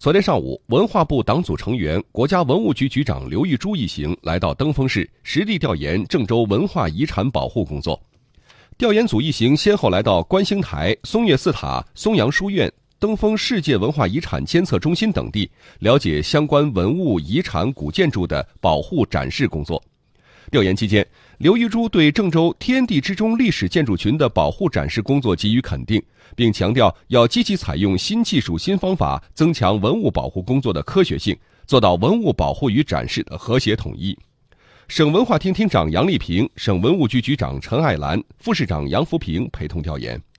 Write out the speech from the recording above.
昨天上午，文化部党组成员、国家文物局局长刘玉珠一行来到登封市，实地调研郑州文化遗产保护工作。调研组一行先后来到观星台、松岳寺塔、松阳书院、登封世界文化遗产监测中心等地，了解相关文物遗产古建筑的保护展示工作。调研期间，刘玉珠对郑州天地之中历史建筑群的保护展示工作给予肯定，并强调要积极采用新技术新方法，增强文物保护工作的科学性，做到文物保护与展示的和谐统一。省文化厅厅长杨丽萍、省文物局局长陈爱兰、副市长杨福平陪同调研。